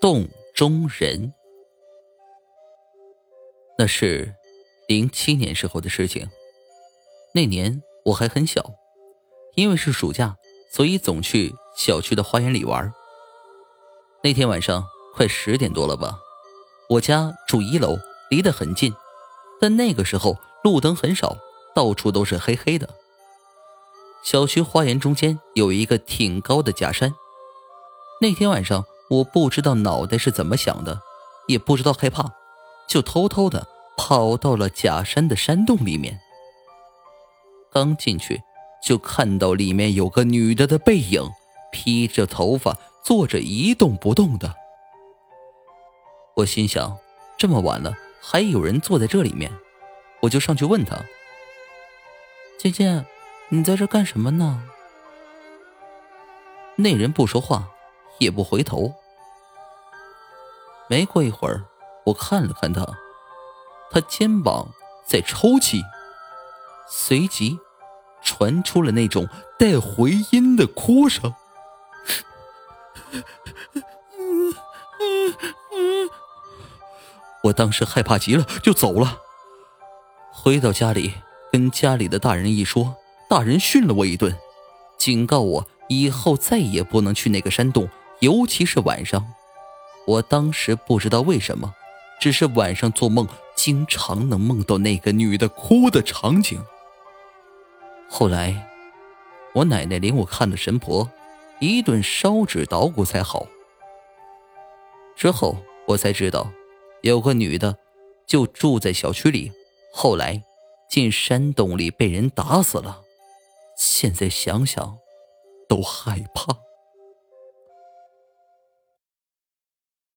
洞中人。那是零七年时候的事情。那年我还很小，因为是暑假，所以总去小区的花园里玩。那天晚上快十点多了吧，我家住一楼，离得很近，但那个时候路灯很少，到处都是黑黑的。小区花园中间有一个挺高的假山。那天晚上，我不知道脑袋是怎么想的，也不知道害怕，就偷偷的跑到了假山的山洞里面。刚进去，就看到里面有个女的的背影，披着头发，坐着一动不动的。我心想，这么晚了还有人坐在这里面，我就上去问她：“姐姐，你在这干什么呢？”那人不说话。也不回头。没过一会儿，我看了看他，他肩膀在抽泣，随即传出了那种带回音的哭声。我当时害怕极了，就走了。回到家里，跟家里的大人一说，大人训了我一顿，警告我以后再也不能去那个山洞。尤其是晚上，我当时不知道为什么，只是晚上做梦经常能梦到那个女的哭的场景。后来，我奶奶领我看了神婆，一顿烧纸捣鼓才好。之后我才知道，有个女的就住在小区里，后来进山洞里被人打死了。现在想想，都害怕。